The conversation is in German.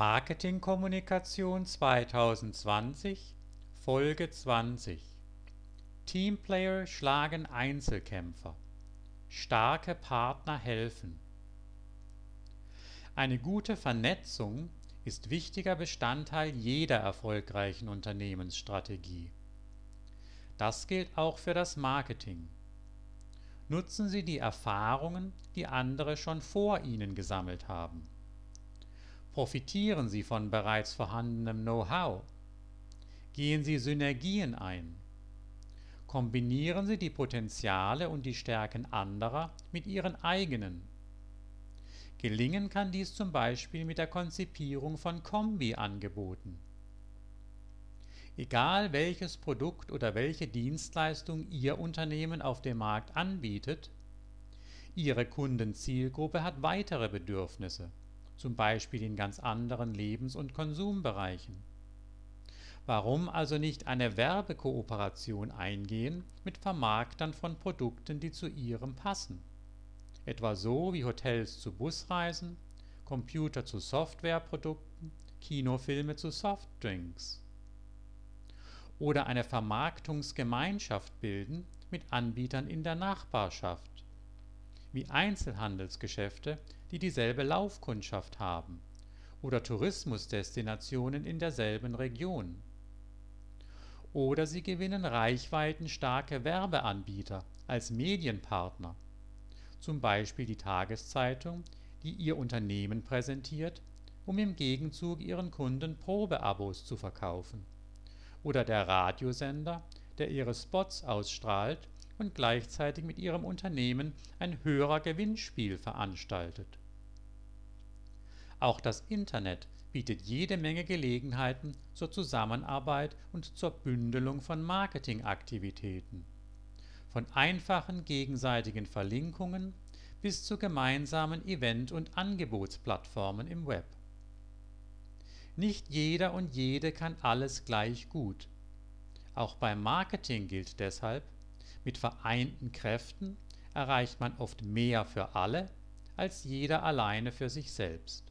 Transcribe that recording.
Marketingkommunikation 2020 Folge 20 Teamplayer schlagen Einzelkämpfer. Starke Partner helfen. Eine gute Vernetzung ist wichtiger Bestandteil jeder erfolgreichen Unternehmensstrategie. Das gilt auch für das Marketing. Nutzen Sie die Erfahrungen, die andere schon vor Ihnen gesammelt haben. Profitieren Sie von bereits vorhandenem Know-how. Gehen Sie Synergien ein. Kombinieren Sie die Potenziale und die Stärken anderer mit Ihren eigenen. Gelingen kann dies zum Beispiel mit der Konzipierung von Kombi-Angeboten. Egal welches Produkt oder welche Dienstleistung Ihr Unternehmen auf dem Markt anbietet, Ihre Kundenzielgruppe hat weitere Bedürfnisse zum Beispiel in ganz anderen Lebens und Konsumbereichen. Warum also nicht eine Werbekooperation eingehen mit Vermarktern von Produkten, die zu Ihrem passen? Etwa so wie Hotels zu Busreisen, Computer zu Softwareprodukten, Kinofilme zu Softdrinks. Oder eine Vermarktungsgemeinschaft bilden mit Anbietern in der Nachbarschaft wie Einzelhandelsgeschäfte, die dieselbe Laufkundschaft haben, oder Tourismusdestinationen in derselben Region. Oder sie gewinnen reichweitenstarke Werbeanbieter als Medienpartner, zum Beispiel die Tageszeitung, die ihr Unternehmen präsentiert, um im Gegenzug ihren Kunden Probeabos zu verkaufen, oder der Radiosender, der ihre Spots ausstrahlt und gleichzeitig mit ihrem Unternehmen ein Hörergewinnspiel veranstaltet. Auch das Internet bietet jede Menge Gelegenheiten zur Zusammenarbeit und zur Bündelung von Marketingaktivitäten. Von einfachen gegenseitigen Verlinkungen bis zu gemeinsamen Event- und Angebotsplattformen im Web. Nicht jeder und jede kann alles gleich gut. Auch beim Marketing gilt deshalb, mit vereinten Kräften erreicht man oft mehr für alle als jeder alleine für sich selbst